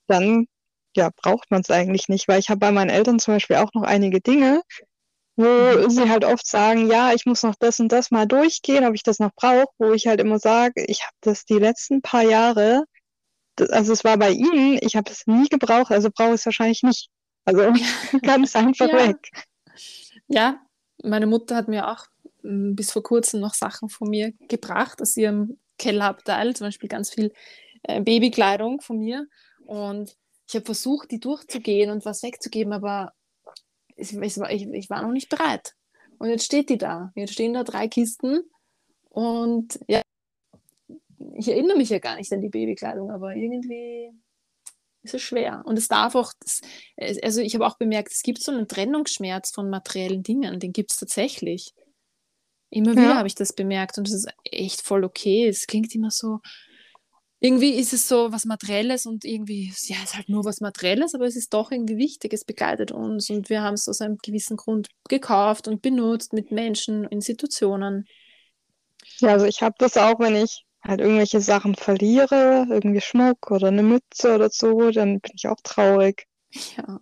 dann ja, braucht man es eigentlich nicht, weil ich habe bei meinen Eltern zum Beispiel auch noch einige Dinge, Mhm. wo sie halt oft sagen, ja, ich muss noch das und das mal durchgehen, ob ich das noch brauche, wo ich halt immer sage, ich habe das die letzten paar Jahre, also es war bei ihnen, ich habe es nie gebraucht, also brauche ich es wahrscheinlich nicht. Also ganz einfach Ja, weg. ja. Meine Mutter hat mir auch mm, bis vor kurzem noch Sachen von mir gebracht aus ihrem Kellerabteil, zum Beispiel ganz viel äh, Babykleidung von mir. Und ich habe versucht, die durchzugehen und was wegzugeben, aber ich, ich, war- ich, war noch nicht bereit. Und jetzt steht die da. Jetzt stehen da drei Kisten und ja, ich erinnere mich ja gar nicht an die Babykleidung, aber irgendwie ist es schwer. Und es darf auch, das, es- also ich habe auch bemerkt, es gibt so einen Trennungsschmerz von materiellen Dingen, den gibt es tatsächlich. Immer wieder Ja, habe ich das bemerkt und das ist echt voll okay. Es klingt immer so, irgendwie ist es so was Materielles und irgendwie, ja, es ist halt nur was Materielles, aber es ist doch irgendwie wichtig, es begleitet uns und wir haben es aus einem gewissen Grund gekauft und benutzt mit Menschen, Institutionen. ja, also ich habe das auch, wenn ich halt irgendwelche Sachen verliere, irgendwie Schmuck oder eine Mütze oder so, dann bin ich auch traurig. Ja,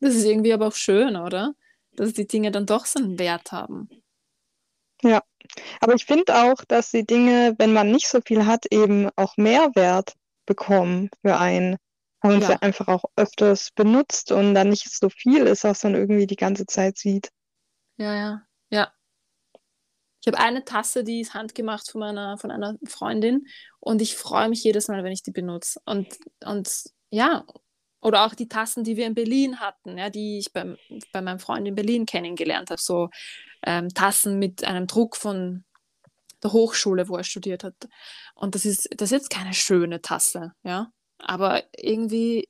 das ist irgendwie aber auch schön, oder? Dass die Dinge dann doch so einen Wert haben. Ja. Aber ich finde auch, dass die Dinge, wenn man nicht so viel hat, eben auch Mehrwert bekommen für einen. Man sie Ja, einfach auch öfters benutzt und dann nicht so viel ist, was man irgendwie die ganze Zeit sieht. ja, ja, ja. Ich habe eine Tasse, die ist handgemacht von meiner, von einer Freundin und ich freue mich jedes Mal, wenn ich die benutze. Und, und ja, oder auch die Tassen, die wir in Berlin hatten, ja, die ich beim, bei meinem Freund in Berlin kennengelernt habe. So ähm, Tassen mit einem Druck von der Hochschule, wo er studiert hat. Und das ist, das ist jetzt keine schöne Tasse, ja. Aber irgendwie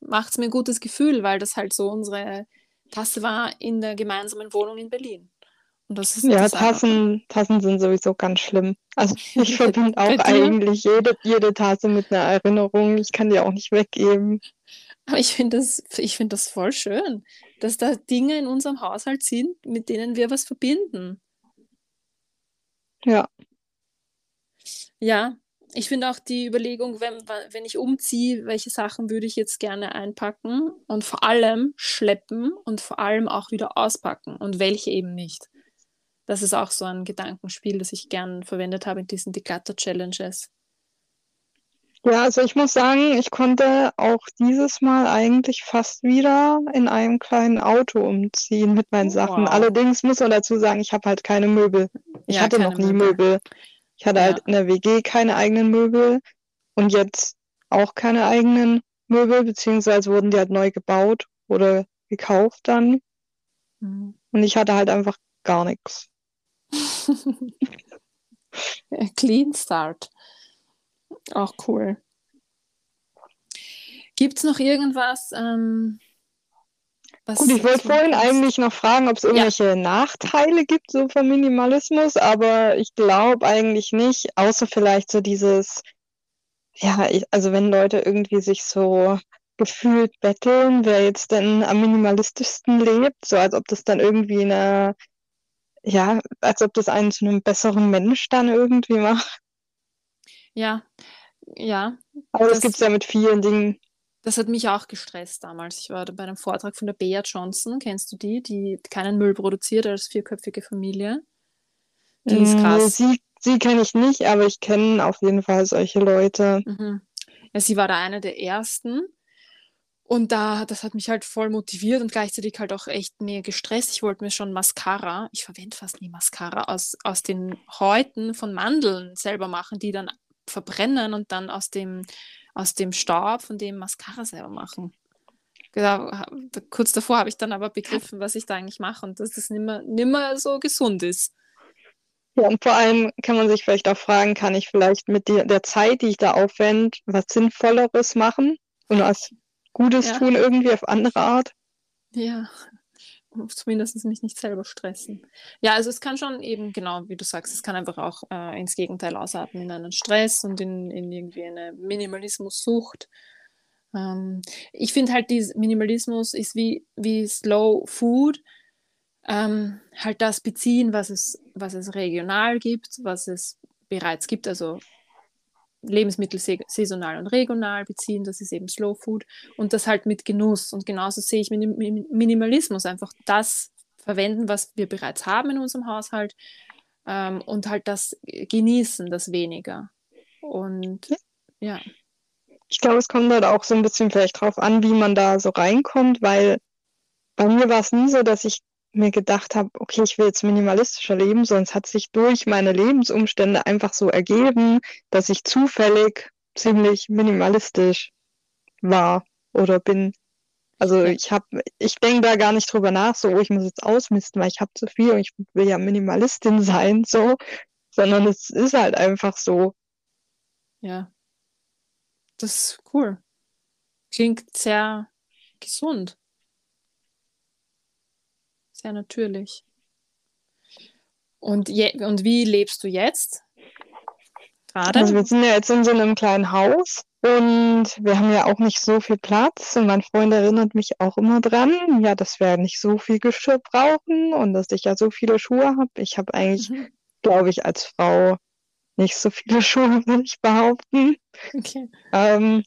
macht es mir ein gutes Gefühl, weil das halt so unsere Tasse war in der gemeinsamen Wohnung in Berlin. Und das ist, Ja, das Tassen, Tassen sind sowieso ganz schlimm. Also ich verbinde auch eigentlich jede, jede Tasse mit einer Erinnerung. Ich kann die auch nicht weggeben. Aber ich finde das, ich finde das voll schön, dass da Dinge in unserem Haushalt sind, mit denen wir was verbinden. Ja, Ja, ich finde auch die Überlegung, wenn, wenn ich umziehe, welche Sachen würde ich jetzt gerne einpacken und vor allem schleppen und vor allem auch wieder auspacken und welche eben nicht. Das ist auch so ein Gedankenspiel, das ich gern verwendet habe in diesen Declutter-Challenges. Ja, also ich muss sagen, ich konnte auch dieses Mal eigentlich fast wieder in einem kleinen Auto umziehen mit meinen Sachen. Wow. Allerdings muss man dazu sagen, ich habe halt keine Möbel. Ich Ja, hatte noch nie Möbel. Möbel. Ich hatte Ja. halt in der WG keine eigenen Möbel und jetzt auch keine eigenen Möbel, beziehungsweise wurden die halt neu gebaut oder gekauft dann. Mhm. Und ich hatte halt einfach gar nichts. Clean Start. Auch cool. Gibt es noch irgendwas, ähm, was Gut, ich wollte vorhin eigentlich noch fragen, ob es irgendwelche Nachteile gibt, so vom Minimalismus, aber ich glaube eigentlich nicht, außer vielleicht so dieses, ja, ich, also wenn Leute irgendwie sich so gefühlt betteln, wer jetzt denn am minimalistischsten lebt, so als ob das dann irgendwie eine, ja, als ob das einen zu einem besseren Mensch dann irgendwie macht. Ja, ja, Aber das Das- gibt es ja mit vielen Dingen. das hat mich auch gestresst damals. Ich war da bei einem Vortrag von der Bea Johnson, kennst du die, die keinen Müll produziert als vierköpfige Familie? Die ist Mm, krass. Sie, sie kenne ich nicht, aber ich kenne auf jeden Fall solche Leute. Mhm. Ja, sie war da eine der ersten. Und da, das hat mich halt voll motiviert und gleichzeitig halt auch echt mehr gestresst. Ich wollte mir schon Mascara, ich verwende fast nie Mascara, aus, aus den Häuten von Mandeln selber machen, die dann verbrennen und dann aus dem, aus dem Staub von dem Mascara selber machen. Genau, kurz davor habe ich dann aber begriffen, was ich da eigentlich mache und dass das nimmer, nimmer so gesund ist. Ja, und vor allem kann man sich vielleicht auch fragen, kann ich vielleicht mit der, der Zeit, die ich da aufwende, was Sinnvolleres machen und was Gutes Ja. tun irgendwie auf andere Art? Ja, zumindest mich nicht selber stressen. Ja, also es kann schon eben, genau wie du sagst, es kann einfach auch äh, ins Gegenteil ausarten, in einen Stress und in, in irgendwie eine Minimalismus-Sucht. Ähm, ich finde halt, dieser Minimalismus ist wie, wie Slow Food. Ähm, halt das beziehen, was es, was es regional gibt, was es bereits gibt, also Lebensmittel saisonal und regional beziehen, das ist eben Slow Food und das halt mit Genuss. Und genauso sehe ich Minim Minim- Minimalismus, einfach das verwenden, was wir bereits haben in unserem Haushalt ähm, und halt das genießen, das weniger. Und ja, Ich glaube, es kommt halt auch so ein bisschen vielleicht drauf an, wie man da so reinkommt, weil bei mir war es nie so, dass ich mir gedacht habe, okay, ich will jetzt minimalistischer leben, es hat sich durch meine Lebensumstände einfach so ergeben, dass ich zufällig ziemlich minimalistisch war oder bin. Also ich habe, ich denke da gar nicht drüber nach, so, oh, ich muss jetzt ausmisten, weil ich habe zu viel und ich will ja Minimalistin sein, so, sondern es ist halt einfach so. ja. Das ist cool. Klingt sehr gesund. Sehr natürlich. Und, je und wie lebst du jetzt? Gerade? Also wir sind ja jetzt in so einem kleinen Haus und wir haben ja auch nicht so viel Platz und mein Freund erinnert mich auch immer dran, ja, dass wir nicht so viel Geschirr brauchen und dass ich ja so viele Schuhe habe. Ich habe eigentlich, Mhm. glaube ich, als Frau nicht so viele Schuhe, würde ich behaupten. Okay. Ähm,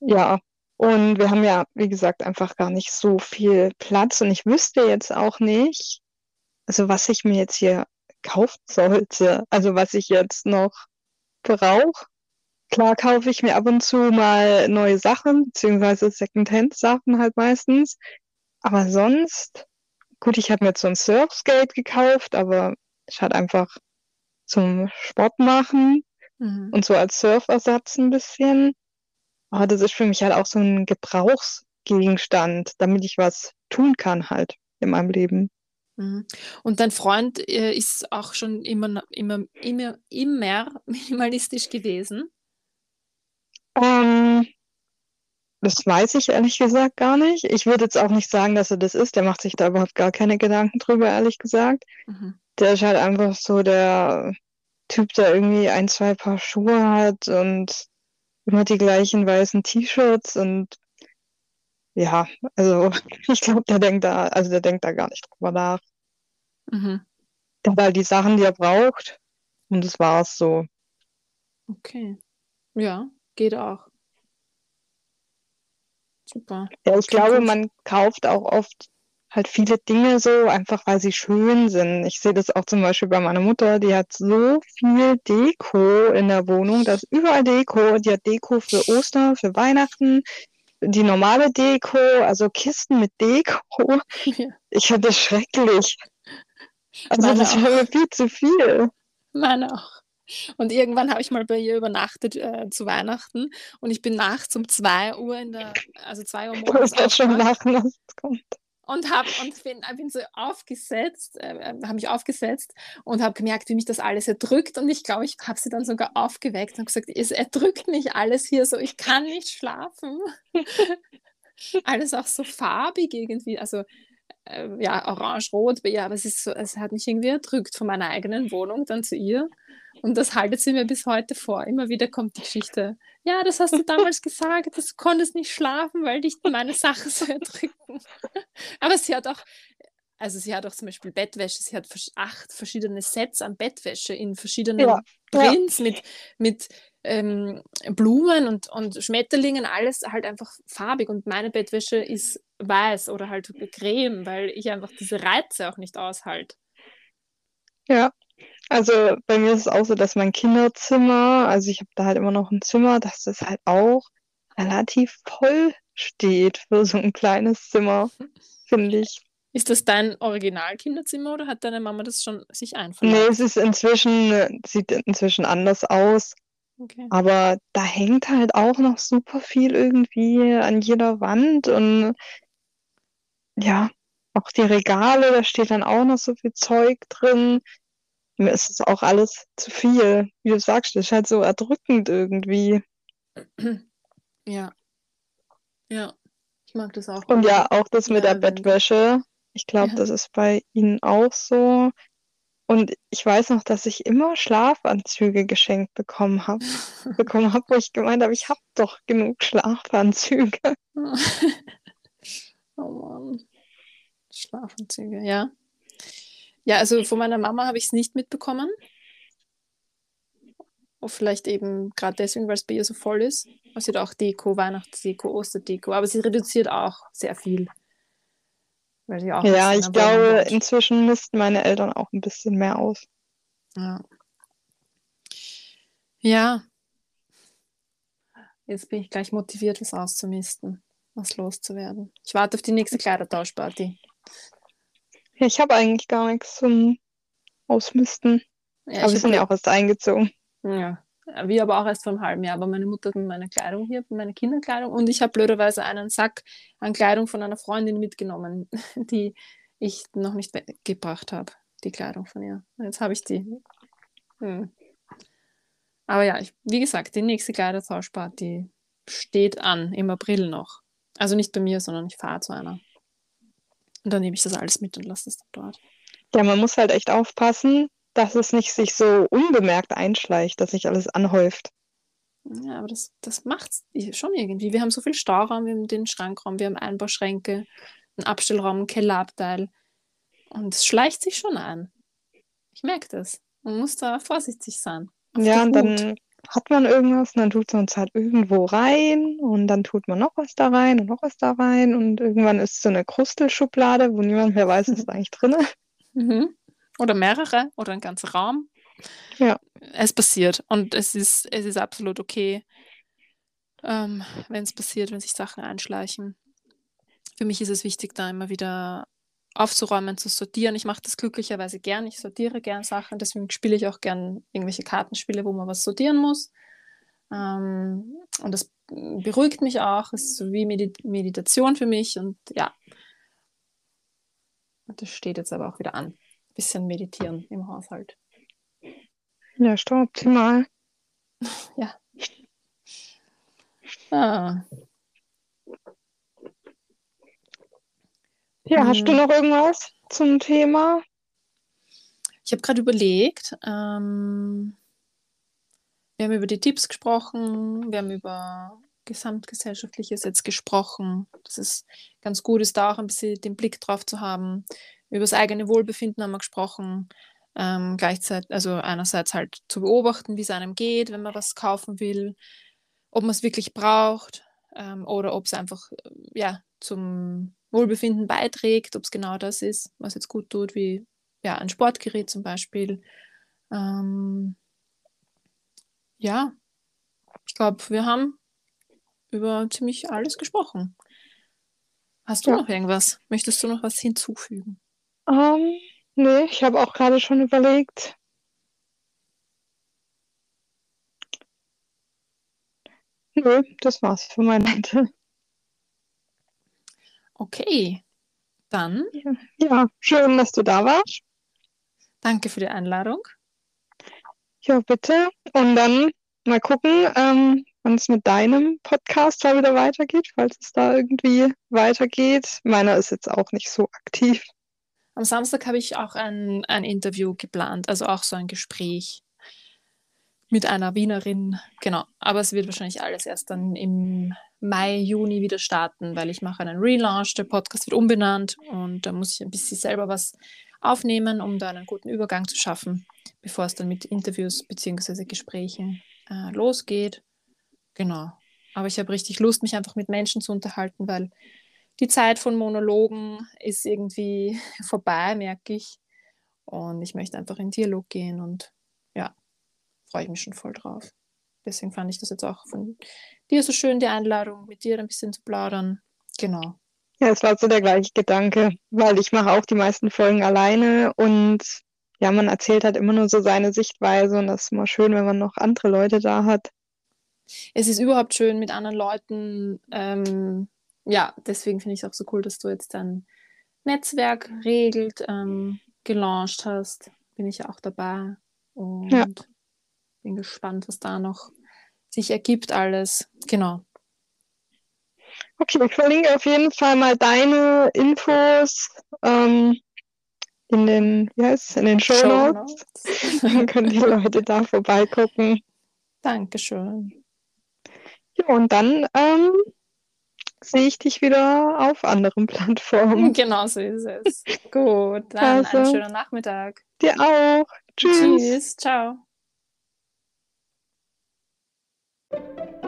ja, und wir haben ja, wie gesagt, einfach gar nicht so viel Platz und ich wüsste jetzt auch nicht, also was ich mir jetzt hier kaufen sollte, also was ich jetzt noch brauche. Klar kaufe ich mir ab und zu mal neue Sachen, beziehungsweise Secondhand-Sachen halt meistens. Aber sonst, gut, ich habe mir jetzt so ein Surfskate gekauft, aber ich halt einfach zum Sport machen Mhm. und so als Surfersatz ein bisschen. Aber das ist für mich halt auch so ein Gebrauchsgegenstand, damit ich was tun kann halt in meinem Leben. Mhm. Und dein Freund äh, ist auch schon immer, immer, immer, immer minimalistisch gewesen. Ähm, das weiß ich ehrlich gesagt gar nicht. Ich würde jetzt auch nicht sagen, dass er das ist. Der macht sich da überhaupt gar keine Gedanken drüber, ehrlich gesagt. Mhm. Der ist halt einfach so der Typ, der irgendwie ein, zwei Paar Schuhe hat und immer die gleichen weißen T-Shirts und ja, also ich glaube, der denkt da, also der denkt da gar nicht drüber nach. Mhm. Der hat halt die Sachen, die er braucht und das war's so. Okay. Ja, geht auch. Super. Ja, ich glaube, man kauft auch oft halt viele Dinge so, einfach weil sie schön sind. Ich sehe das auch zum Beispiel bei meiner Mutter, die hat so viel Deko in der Wohnung, da ist überall Deko. Die hat Deko für Ostern, für Weihnachten, die normale Deko, also Kisten mit Deko. Ja. Ich finde das schrecklich. Also Meine das wäre viel zu viel. Meine auch. Und irgendwann habe ich mal bei ihr übernachtet äh, zu Weihnachten und ich bin nachts um 2 Uhr in der, also 2 Uhr morgens. Ich schon lachen, es kommt und habe und bin, bin so aufgesetzt, äh, äh habe mich aufgesetzt und habe gemerkt, wie mich das alles erdrückt und ich glaube, ich habe sie dann sogar aufgeweckt und gesagt, es erdrückt mich alles hier so, ich kann nicht schlafen. alles auch so farbig irgendwie, also äh, ja, orange-rot ihr, aber es, ist so, es hat mich irgendwie erdrückt von meiner eigenen Wohnung dann zu ihr. Und das haltet sie mir bis heute vor. Immer wieder kommt die Geschichte. Ja, das hast du damals gesagt, du konntest nicht schlafen, weil dich meine Sachen so erdrücken. Aber sie hat auch, also sie hat auch zum Beispiel Bettwäsche, sie hat acht verschiedene Sets an Bettwäsche in verschiedenen ja, Prints ja. mit, mit ähm, Blumen und, und Schmetterlingen, alles halt einfach farbig. Und meine Bettwäsche ist weiß oder halt creme, weil ich einfach diese Reize auch nicht aushalte. Ja, also bei mir ist es auch so, dass mein Kinderzimmer, also ich habe da halt immer noch ein Zimmer, dass das halt auch relativ voll steht für so ein kleines Zimmer, finde ich. Ist das dein Original-Kinderzimmer oder hat deine Mama das schon sich einverleibt? Nee, es ist inzwischen, sieht inzwischen anders aus. Okay. Aber da hängt halt auch noch super viel irgendwie an jeder Wand und ja, auch die Regale, da steht dann auch noch so viel Zeug drin mir ist es auch alles zu viel. Wie du sagst, das ist halt so erdrückend irgendwie. Ja. Ja. Ich mag das auch. Und ja, auch das mit der Bettwäsche. Ich glaube, ja. das ist bei Ihnen auch so. Und ich weiß noch, dass ich immer Schlafanzüge geschenkt bekommen habe. bekommen habe, wo ich gemeint habe, ich habe doch genug Schlafanzüge. oh Mann. Schlafanzüge, ja. Ja, also von meiner Mama habe ich es nicht mitbekommen. Oder vielleicht eben gerade deswegen, weil es bei ihr so voll ist. Sie hat auch Deko, Weihnachtsdeko, Osterdeko, aber sie reduziert auch sehr viel. Weil sie auch ja, ich glaube, inzwischen missten meine Eltern auch ein bisschen mehr aus. Ja. Ja. Jetzt bin ich gleich motiviert, was auszumisten, was loszuwerden. Ich warte auf die nächste Kleidertauschparty. Ja, ich habe eigentlich gar nichts zum Ausmisten. Ja, aber wir sind ja auch erst eingezogen. Ja, wir aber auch erst vor einem halben Jahr. Aber meine Mutter hat meine Kleidung hier, meine Kinderkleidung. Und ich habe blöderweise einen Sack an Kleidung von einer Freundin mitgenommen, die ich noch nicht weggebracht habe. Die Kleidung von ihr. Jetzt habe ich die. Hm. Aber ja, ich, wie gesagt, die nächste Kleidertauschparty steht an, im April noch. Also nicht bei mir, sondern ich fahre zu einer. Und dann nehme ich das alles mit und lasse es dann dort. Ja, man muss halt echt aufpassen, dass es nicht sich so unbemerkt einschleicht, dass sich alles anhäuft. Ja, aber das, das macht es schon irgendwie. Wir haben so viel Stauraum, wir haben den Schrankraum, wir haben Einbauschränke, einen Abstellraum, einen Kellerabteil. Und es schleicht sich schon ein. Ich merke das. Man muss da vorsichtig sein. Ja, und dann hat man irgendwas und dann tut man es halt irgendwo rein und dann tut man noch was da rein und noch was da rein und irgendwann ist so eine Krustelschublade, wo niemand mehr weiß, was da eigentlich drin ist. Mhm. Oder mehrere oder ein ganzer Raum. Ja. Es passiert und es ist, es ist absolut okay, ähm, wenn es passiert, wenn sich Sachen einschleichen. Für mich ist es wichtig, da immer wieder aufzuräumen, zu sortieren. Ich mache das glücklicherweise gern. Ich sortiere gern Sachen. Deswegen spiele ich auch gern irgendwelche Kartenspiele, wo man was sortieren muss. Ähm, und das beruhigt mich auch. Es ist so wie Medit Meditation für mich. Und ja, das steht jetzt aber auch wieder an. Ein bisschen meditieren im Haushalt. Ja, ist doch optimal. ja. Ah. Ja, hast du mhm. noch irgendwas zum Thema? Ich habe gerade überlegt, ähm, wir haben über die Tipps gesprochen, wir haben über Gesamtgesellschaftliches jetzt gesprochen. Das ist ganz gut, ist da auch ein bisschen den Blick drauf zu haben. Über das eigene Wohlbefinden haben wir gesprochen. Ähm, gleichzeitig, also einerseits halt zu beobachten, wie es einem geht, wenn man was kaufen will, ob man es wirklich braucht, ähm, oder ob es einfach äh, ja, zum Wohlbefinden beiträgt, ob es genau das ist, was jetzt gut tut, wie ja, ein Sportgerät zum Beispiel. Ähm, ja, ich glaube, wir haben über ziemlich alles gesprochen. Hast du ja. noch irgendwas? Möchtest du noch was hinzufügen? Um, ähm, nee, ich habe auch gerade schon überlegt. Nö, das war's für meine Seite. Okay, dann. Ja, ja, schön, dass du da warst. Danke für die Einladung. Ja, bitte. Und dann mal gucken, ähm, wann es mit deinem Podcast da wieder weitergeht, falls es da irgendwie weitergeht. Meiner ist jetzt auch nicht so aktiv. Am Samstag habe ich auch ein, ein Interview geplant, also auch so ein Gespräch mit einer Wienerin. Genau, aber es wird wahrscheinlich alles erst dann im Mai, Juni wieder starten, weil ich mache einen Relaunch, der Podcast wird umbenannt und da muss ich ein bisschen selber was aufnehmen, um da einen guten Übergang zu schaffen, bevor es dann mit Interviews bzw. Gesprächen äh, losgeht. Genau. Aber ich habe richtig Lust, mich einfach mit Menschen zu unterhalten, weil die Zeit von Monologen ist irgendwie vorbei, merke ich. Und ich möchte einfach in Dialog gehen und freue ich mich schon voll drauf. Deswegen fand ich das jetzt auch von dir so schön, die Einladung, mit dir ein bisschen zu plaudern. Genau. Ja, es war so der gleiche Gedanke, weil ich mache auch die meisten Folgen alleine und ja, man erzählt halt immer nur so seine Sichtweise und das ist immer schön, wenn man noch andere Leute da hat. Es ist überhaupt schön mit anderen Leuten. Ähm, ja, deswegen finde ich es auch so cool, dass du jetzt dein Netzwerk regelt, ähm, gelauncht hast. Bin ich ja auch dabei und ja. Bin gespannt, was da noch sich ergibt alles. Genau. Okay, ich verlinke auf jeden Fall mal deine Infos ähm, in den, wie heißt in den Show Notes. Dann können die Leute da vorbeigucken. Dankeschön. Ja, und dann ähm, sehe ich dich wieder auf anderen Plattformen. Genau so ist es. Gut, dann also, einen schönen Nachmittag. Dir auch. Tschüss. Tschüss. Ciao. Thank you.